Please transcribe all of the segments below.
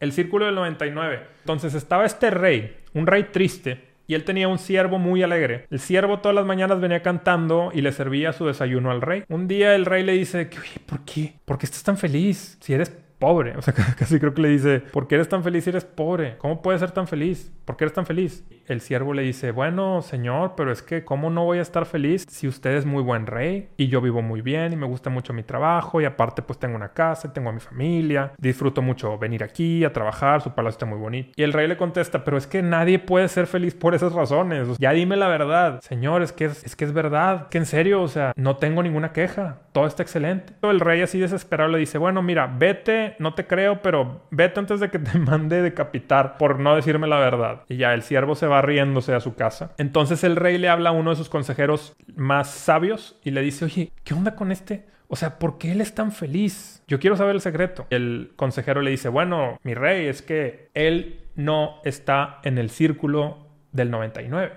El círculo del 99. Entonces estaba este rey, un rey triste, y él tenía un siervo muy alegre. El siervo todas las mañanas venía cantando y le servía su desayuno al rey. Un día el rey le dice, oye, ¿por qué? ¿Por qué estás tan feliz? Si eres pobre. O sea, casi creo que le dice, ¿por qué eres tan feliz si eres pobre? ¿Cómo puedes ser tan feliz? ¿Por qué eres tan feliz? El siervo le dice, bueno, señor, pero es que ¿cómo no voy a estar feliz si usted es muy buen rey y yo vivo muy bien y me gusta mucho mi trabajo y aparte pues tengo una casa, tengo a mi familia, disfruto mucho venir aquí a trabajar, su palacio está muy bonito. Y el rey le contesta, pero es que nadie puede ser feliz por esas razones. ya dime la verdad. Señor, es que es, es que es verdad, que en serio, o sea, no tengo ninguna queja, todo está excelente. El rey así desesperado le dice, bueno, mira, vete, no te creo, pero vete antes de que te mande decapitar por no decirme la verdad. Y ya el siervo se va riéndose a su casa. Entonces el rey le habla a uno de sus consejeros más sabios y le dice, oye, ¿qué onda con este? O sea, ¿por qué él es tan feliz? Yo quiero saber el secreto. El consejero le dice, bueno, mi rey, es que él no está en el círculo del 99.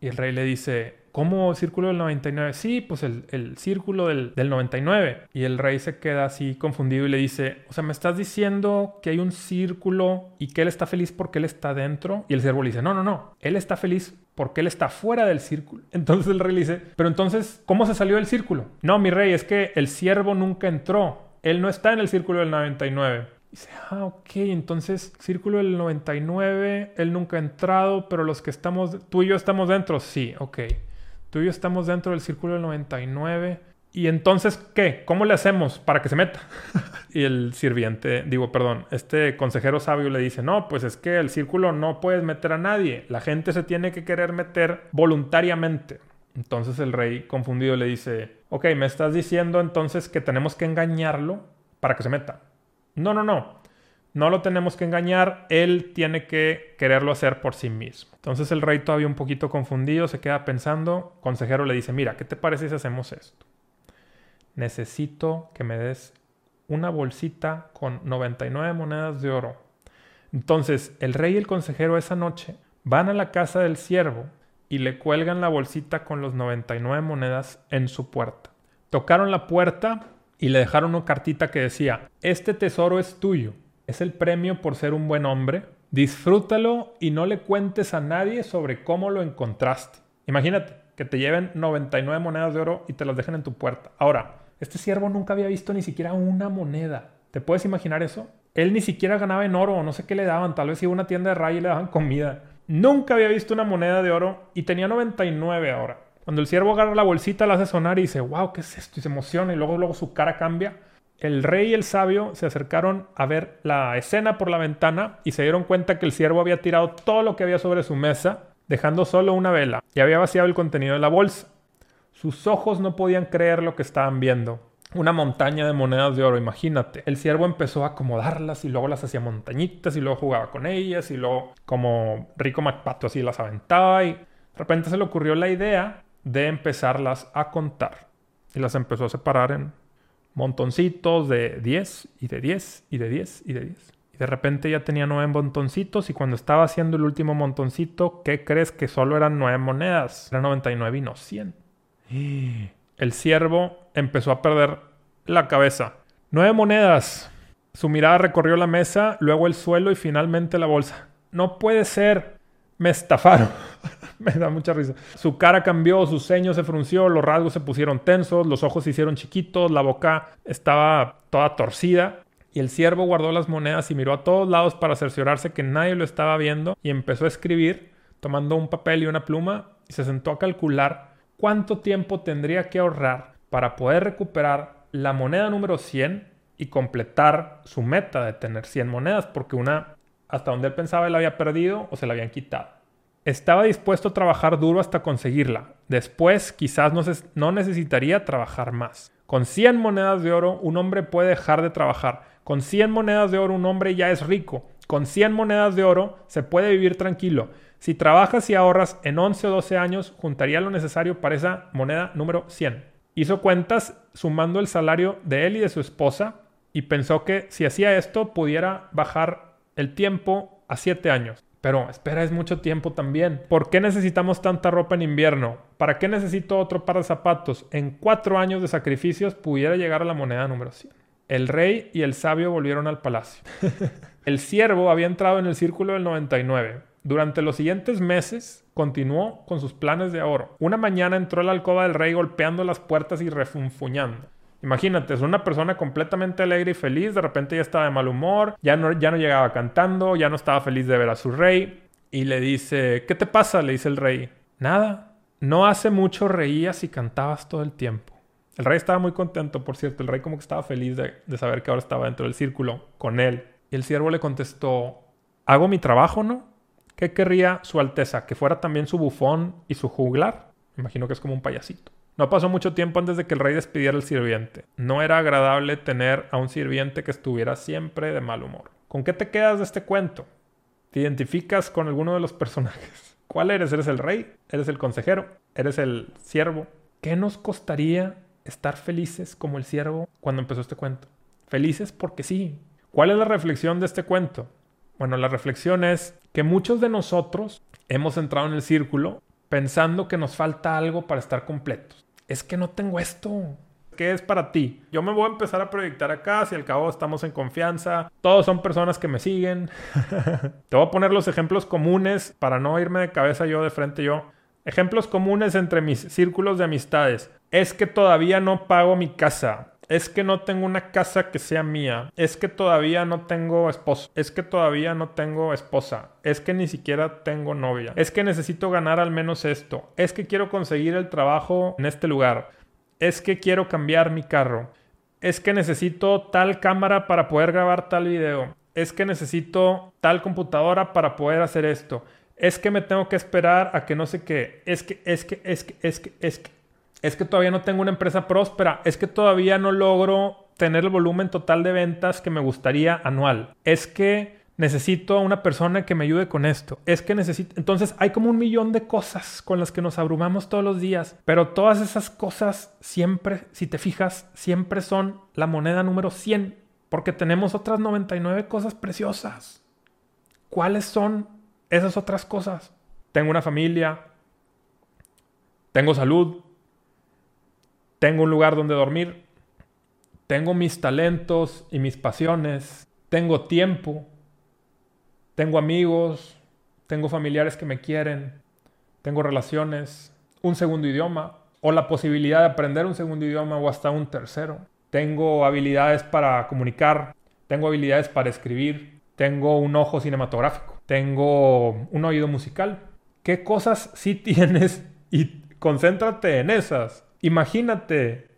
Y el rey le dice, ¿Cómo círculo del 99? Sí, pues el, círculo del, del, 99. Y el rey se queda así confundido y le dice, o sea, me estás diciendo que hay un círculo y que él está feliz porque él está dentro. Y el siervo le dice, no, no, no, él está feliz porque él está fuera del círculo. Entonces el rey le dice, pero entonces, ¿cómo se salió del círculo? No, mi rey, es que el siervo nunca entró. Él no está en el círculo del 99. Dice, ah, ok, entonces círculo del 99, él nunca ha entrado, pero los que estamos, tú y yo estamos dentro, sí, ok. Tú y yo estamos dentro del círculo del 99. ¿Y entonces qué? ¿Cómo le hacemos para que se meta? y el sirviente, digo, perdón, este consejero sabio le dice, no, pues es que el círculo no puedes meter a nadie. La gente se tiene que querer meter voluntariamente. Entonces el rey confundido le dice, ok, me estás diciendo entonces que tenemos que engañarlo para que se meta. No, no, no. No lo tenemos que engañar, él tiene que quererlo hacer por sí mismo. Entonces el rey todavía un poquito confundido se queda pensando, consejero le dice, mira, ¿qué te parece si hacemos esto? Necesito que me des una bolsita con 99 monedas de oro. Entonces el rey y el consejero esa noche van a la casa del siervo y le cuelgan la bolsita con los 99 monedas en su puerta. Tocaron la puerta y le dejaron una cartita que decía, este tesoro es tuyo es el premio por ser un buen hombre. Disfrútalo y no le cuentes a nadie sobre cómo lo encontraste. Imagínate que te lleven 99 monedas de oro y te las dejen en tu puerta. Ahora, este siervo nunca había visto ni siquiera una moneda. ¿Te puedes imaginar eso? Él ni siquiera ganaba en oro, no sé qué le daban, tal vez iba a una tienda de raya y le daban comida. Nunca había visto una moneda de oro y tenía 99 ahora. Cuando el siervo agarra la bolsita, la hace sonar y dice, wow, ¿qué es esto? Y se emociona y luego, luego su cara cambia el rey y el sabio se acercaron a ver la escena por la ventana y se dieron cuenta que el siervo había tirado todo lo que había sobre su mesa, dejando solo una vela, y había vaciado el contenido de la bolsa. Sus ojos no podían creer lo que estaban viendo. Una montaña de monedas de oro, imagínate. El siervo empezó a acomodarlas y luego las hacía montañitas y luego jugaba con ellas y luego como rico MacPato así las aventaba y de repente se le ocurrió la idea de empezarlas a contar. Y las empezó a separar en montoncitos de 10 y de 10 y de 10 y de 10. Y de repente ya tenía nueve montoncitos y cuando estaba haciendo el último montoncito, ¿qué crees que solo eran nueve monedas? Era 99 y no 100. El siervo empezó a perder la cabeza. Nueve monedas. Su mirada recorrió la mesa, luego el suelo y finalmente la bolsa. No puede ser. Me estafaron. Me da mucha risa. Su cara cambió, su ceño se frunció, los rasgos se pusieron tensos, los ojos se hicieron chiquitos, la boca estaba toda torcida. Y el siervo guardó las monedas y miró a todos lados para cerciorarse que nadie lo estaba viendo y empezó a escribir, tomando un papel y una pluma, y se sentó a calcular cuánto tiempo tendría que ahorrar para poder recuperar la moneda número 100 y completar su meta de tener 100 monedas, porque una hasta donde él pensaba la había perdido o se la habían quitado. Estaba dispuesto a trabajar duro hasta conseguirla. Después quizás no, no necesitaría trabajar más. Con 100 monedas de oro un hombre puede dejar de trabajar. Con 100 monedas de oro un hombre ya es rico. Con 100 monedas de oro se puede vivir tranquilo. Si trabajas y ahorras en 11 o 12 años, juntaría lo necesario para esa moneda número 100. Hizo cuentas sumando el salario de él y de su esposa y pensó que si hacía esto pudiera bajar el tiempo a 7 años. Pero espera, es mucho tiempo también. ¿Por qué necesitamos tanta ropa en invierno? ¿Para qué necesito otro par de zapatos? En cuatro años de sacrificios pudiera llegar a la moneda número 100. El rey y el sabio volvieron al palacio. El siervo había entrado en el círculo del 99. Durante los siguientes meses continuó con sus planes de oro. Una mañana entró a la alcoba del rey golpeando las puertas y refunfuñando. Imagínate, es una persona completamente alegre y feliz, de repente ya estaba de mal humor, ya no, ya no llegaba cantando, ya no estaba feliz de ver a su rey. Y le dice, ¿qué te pasa? Le dice el rey. Nada, no hace mucho reías y cantabas todo el tiempo. El rey estaba muy contento, por cierto, el rey como que estaba feliz de, de saber que ahora estaba dentro del círculo con él. Y el siervo le contestó, hago mi trabajo, ¿no? ¿Qué querría su Alteza? ¿Que fuera también su bufón y su juglar? imagino que es como un payasito. No pasó mucho tiempo antes de que el rey despidiera al sirviente. No era agradable tener a un sirviente que estuviera siempre de mal humor. ¿Con qué te quedas de este cuento? ¿Te identificas con alguno de los personajes? ¿Cuál eres? ¿Eres el rey? ¿Eres el consejero? ¿Eres el siervo? ¿Qué nos costaría estar felices como el siervo cuando empezó este cuento? Felices porque sí. ¿Cuál es la reflexión de este cuento? Bueno, la reflexión es que muchos de nosotros hemos entrado en el círculo pensando que nos falta algo para estar completos es que no tengo esto. ¿Qué es para ti? Yo me voy a empezar a proyectar acá, si al cabo estamos en confianza, todos son personas que me siguen. Te voy a poner los ejemplos comunes para no irme de cabeza yo de frente yo. Ejemplos comunes entre mis círculos de amistades. Es que todavía no pago mi casa es que no tengo una casa que sea mía, es que todavía no tengo esposo, es que todavía no tengo esposa, es que ni siquiera tengo novia, es que necesito ganar al menos esto, es que quiero conseguir el trabajo en este lugar, es que quiero cambiar mi carro, es que necesito tal cámara para poder grabar tal video, es que necesito tal computadora para poder hacer esto, es que me tengo que esperar a que no sé qué, es que, es que, es que, es que, es que es que todavía no tengo una empresa próspera, es que todavía no logro tener el volumen total de ventas que me gustaría anual, es que necesito a una persona que me ayude con esto, es que necesito... Entonces hay como un millón de cosas con las que nos abrumamos todos los días, pero todas esas cosas siempre, si te fijas, siempre son la moneda número 100, porque tenemos otras 99 cosas preciosas. ¿Cuáles son esas otras cosas? Tengo una familia, tengo salud, tengo un lugar donde dormir, tengo mis talentos y mis pasiones, tengo tiempo, tengo amigos, tengo familiares que me quieren, tengo relaciones, un segundo idioma. O la posibilidad de aprender un segundo idioma o hasta un tercero. Tengo habilidades para comunicar, tengo habilidades para escribir, tengo un ojo cinematográfico, tengo un oído musical. ¿Qué cosas sí tienes? Y concéntrate en esas Imagínate.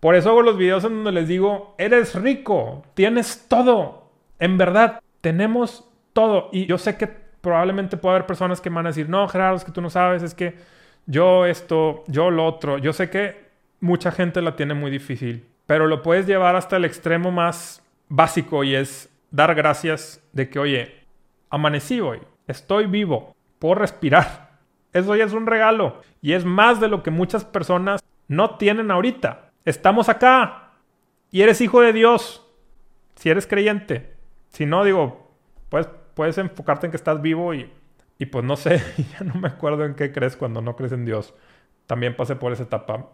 Por eso hago los videos en donde les digo, eres rico, tienes todo. En verdad, tenemos todo. Y yo sé que probablemente puede haber personas que van a decir, no, Gerardo, es que tú no sabes, es que yo esto, yo lo otro. Yo sé que mucha gente la tiene muy difícil, pero lo puedes llevar hasta el extremo más básico y es dar gracias de que, oye, amanecí hoy, estoy vivo, puedo respirar. Eso ya es un regalo. Y es más de lo que muchas personas no tienen ahorita. Estamos acá. Y eres hijo de Dios. Si eres creyente. Si no, digo, pues puedes enfocarte en que estás vivo y, y pues no sé, ya no me acuerdo en qué crees cuando no crees en Dios. También pasé por esa etapa.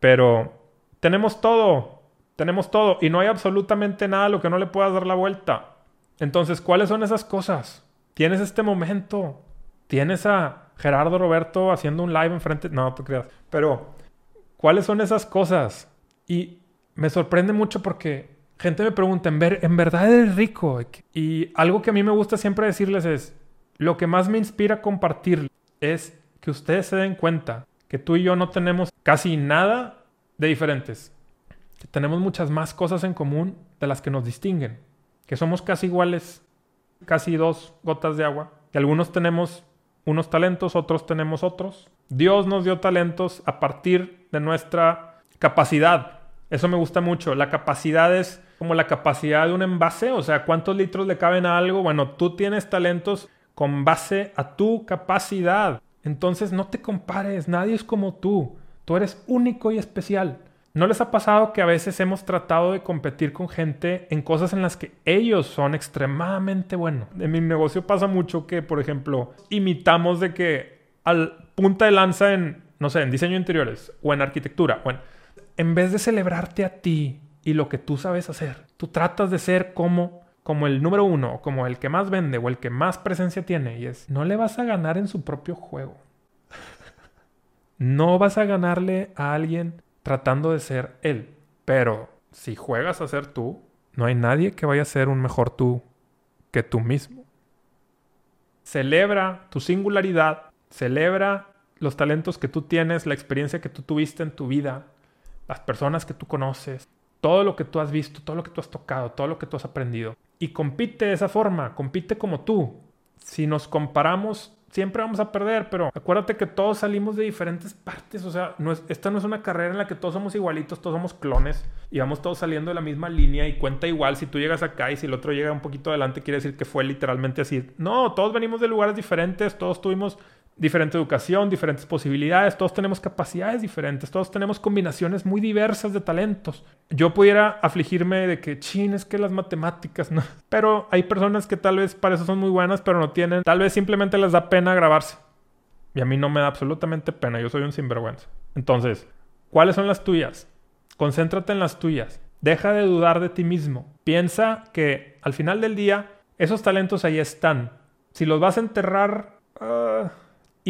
Pero tenemos todo. Tenemos todo. Y no hay absolutamente nada a lo que no le puedas dar la vuelta. Entonces, ¿cuáles son esas cosas? Tienes este momento. Tienes a Gerardo Roberto haciendo un live enfrente. No, tú creas. Pero, ¿cuáles son esas cosas? Y me sorprende mucho porque gente me pregunta, ¿en, ver, ¿en verdad eres rico? Y algo que a mí me gusta siempre decirles es, lo que más me inspira a compartir es que ustedes se den cuenta que tú y yo no tenemos casi nada de diferentes. Que tenemos muchas más cosas en común de las que nos distinguen. Que somos casi iguales, casi dos gotas de agua. Que algunos tenemos unos talentos, otros tenemos otros. Dios nos dio talentos a partir de nuestra capacidad. Eso me gusta mucho. La capacidad es como la capacidad de un envase, o sea, cuántos litros le caben a algo. Bueno, tú tienes talentos con base a tu capacidad. Entonces no te compares, nadie es como tú. Tú eres único y especial. ¿No les ha pasado que a veces hemos tratado de competir con gente en cosas en las que ellos son extremadamente buenos? En mi negocio pasa mucho que, por ejemplo, imitamos de que al punta de lanza en, no sé, en diseño interiores o en arquitectura, bueno, en vez de celebrarte a ti y lo que tú sabes hacer, tú tratas de ser como como el número uno, como el que más vende o el que más presencia tiene. Y es, no le vas a ganar en su propio juego. no vas a ganarle a alguien tratando de ser él. Pero si juegas a ser tú, no hay nadie que vaya a ser un mejor tú que tú mismo. Celebra tu singularidad, celebra los talentos que tú tienes, la experiencia que tú tuviste en tu vida, las personas que tú conoces, todo lo que tú has visto, todo lo que tú has tocado, todo lo que tú has aprendido. Y compite de esa forma, compite como tú. Si nos comparamos, siempre vamos a perder, pero acuérdate que todos salimos de diferentes partes. O sea, esta no es una carrera en la que todos somos igualitos, todos somos clones y vamos todos saliendo de la misma línea y cuenta igual. Si tú llegas acá y si el otro llega un poquito adelante, quiere decir que fue literalmente así. No, todos venimos de lugares diferentes, todos tuvimos diferente educación, diferentes posibilidades, todos tenemos capacidades diferentes, todos tenemos combinaciones muy diversas de talentos. Yo pudiera afligirme de que, chin, es que las matemáticas, no. Pero hay personas que tal vez para eso son muy buenas, pero no tienen, tal vez simplemente les da pena grabarse. Y a mí no me da absolutamente pena, yo soy un sinvergüenza. Entonces, ¿cuáles son las tuyas? Concéntrate en las tuyas. Deja de dudar de ti mismo. Piensa que al final del día, esos talentos ahí están. Si los vas a enterrar... Ah,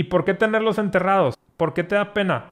¿Y por qué tenerlos enterrados? ¿Por qué te da pena?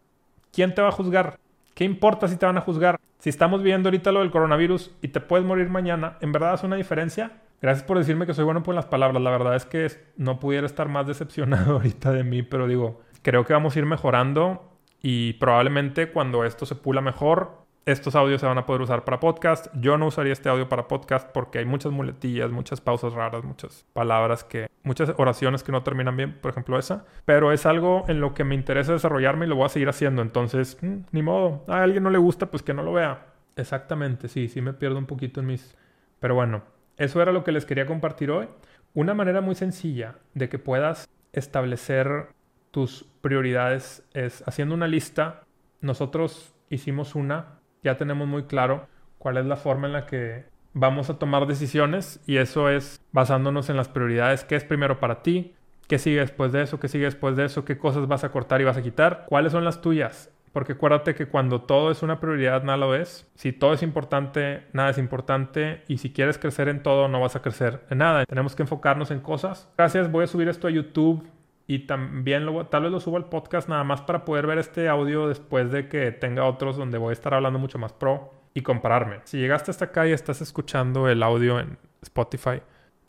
¿Quién te va a juzgar? ¿Qué importa si te van a juzgar? Si estamos viviendo ahorita lo del coronavirus y te puedes morir mañana, ¿en verdad hace una diferencia? Gracias por decirme que soy bueno por las palabras. La verdad es que no pudiera estar más decepcionado ahorita de mí, pero digo, creo que vamos a ir mejorando y probablemente cuando esto se pula mejor, estos audios se van a poder usar para podcast. Yo no usaría este audio para podcast porque hay muchas muletillas, muchas pausas raras, muchas palabras que, muchas oraciones que no terminan bien, por ejemplo esa. Pero es algo en lo que me interesa desarrollarme y lo voy a seguir haciendo. Entonces, mm, ni modo. A alguien no le gusta, pues que no lo vea. Exactamente, sí, sí me pierdo un poquito en mis... Pero bueno, eso era lo que les quería compartir hoy. Una manera muy sencilla de que puedas establecer tus prioridades es haciendo una lista. Nosotros hicimos una ya tenemos muy claro cuál es la forma en la que vamos a tomar decisiones y eso es basándonos en las prioridades, qué es primero para ti, qué sigue después de eso, qué sigue después de eso, qué cosas vas a cortar y vas a quitar, cuáles son las tuyas. Porque acuérdate que cuando todo es una prioridad, nada lo es. Si todo es importante, nada es importante. Y si quieres crecer en todo, no vas a crecer en nada. Tenemos que enfocarnos en cosas. Gracias, voy a subir esto a YouTube y también lo, tal vez lo subo al podcast nada más para poder ver este audio después de que tenga otros donde voy a estar hablando mucho más pro y compararme. Si llegaste hasta acá y estás escuchando el audio en Spotify,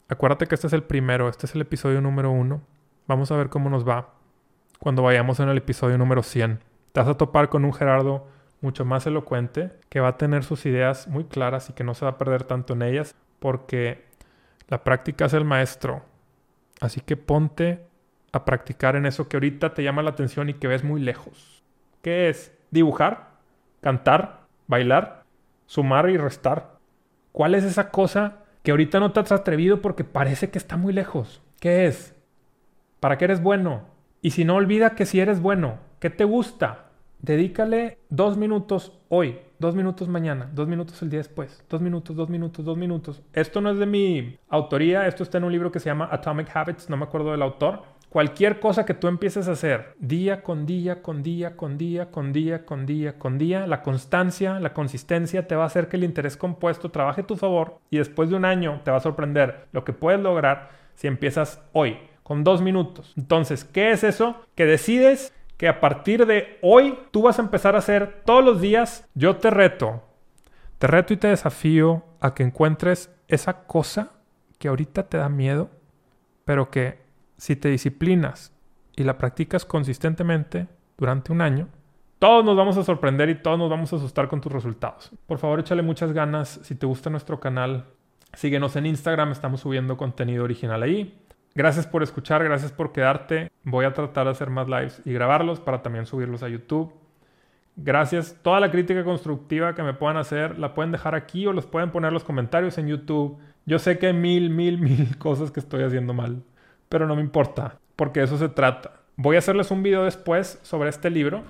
acuérdate que este es el primero, este es el episodio número uno. Vamos a ver cómo nos va cuando vayamos en el episodio número 100. Te vas a topar con un Gerardo mucho más elocuente, que va a tener sus ideas muy claras y que no se va a perder tanto en ellas, porque la práctica es el maestro. Así que ponte a practicar en eso que ahorita te llama la atención y que ves muy lejos. ¿Qué es? Dibujar, cantar, bailar, sumar y restar. ¿Cuál es esa cosa que ahorita no te has atrevido porque parece que está muy lejos? ¿Qué es? ¿Para qué eres bueno? Y si no olvida que si eres bueno, ¿qué te gusta? Dedícale dos minutos hoy, dos minutos mañana, dos minutos el día después, dos minutos, dos minutos, dos minutos. Esto no es de mi autoría, esto está en un libro que se llama Atomic Habits, no me acuerdo del autor, Cualquier cosa que tú empieces a hacer día con día, con día, con día, con día, con día, con día, la constancia, la consistencia te va a hacer que el interés compuesto trabaje a tu favor y después de un año te va a sorprender lo que puedes lograr si empiezas hoy, con dos minutos. Entonces, ¿qué es eso? Que decides que a partir de hoy tú vas a empezar a hacer todos los días. Yo te reto, te reto y te desafío a que encuentres esa cosa que ahorita te da miedo, pero que si te disciplinas y la practicas consistentemente durante un año, todos nos vamos a sorprender y todos nos vamos a asustar con tus resultados. Por favor, échale muchas ganas. Si te gusta nuestro canal, síguenos en Instagram, estamos subiendo contenido original ahí. Gracias por escuchar, gracias por quedarte. Voy a tratar de hacer más lives y grabarlos para también subirlos a YouTube. Gracias. Toda la crítica constructiva que me puedan hacer la pueden dejar aquí o los pueden poner en los comentarios en YouTube. Yo sé que hay mil, mil, mil cosas que estoy haciendo mal pero no me importa, porque eso se trata. Voy a hacerles un video después sobre este libro.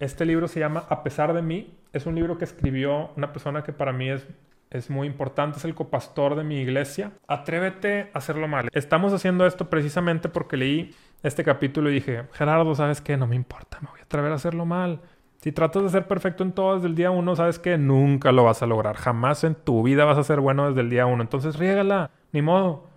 Este libro se llama A pesar de mí. Es un libro que escribió una persona que para mí es, es muy importante, es el copastor de mi iglesia. Atrévete a hacerlo mal. Estamos haciendo esto precisamente porque leí este capítulo y dije, Gerardo, ¿sabes qué? No me importa, me voy a atrever a hacerlo mal. Si tratas de ser perfecto en todo desde el día uno, sabes que nunca lo vas a lograr. Jamás en tu vida vas a ser bueno desde el día uno. Entonces riégala, ni modo.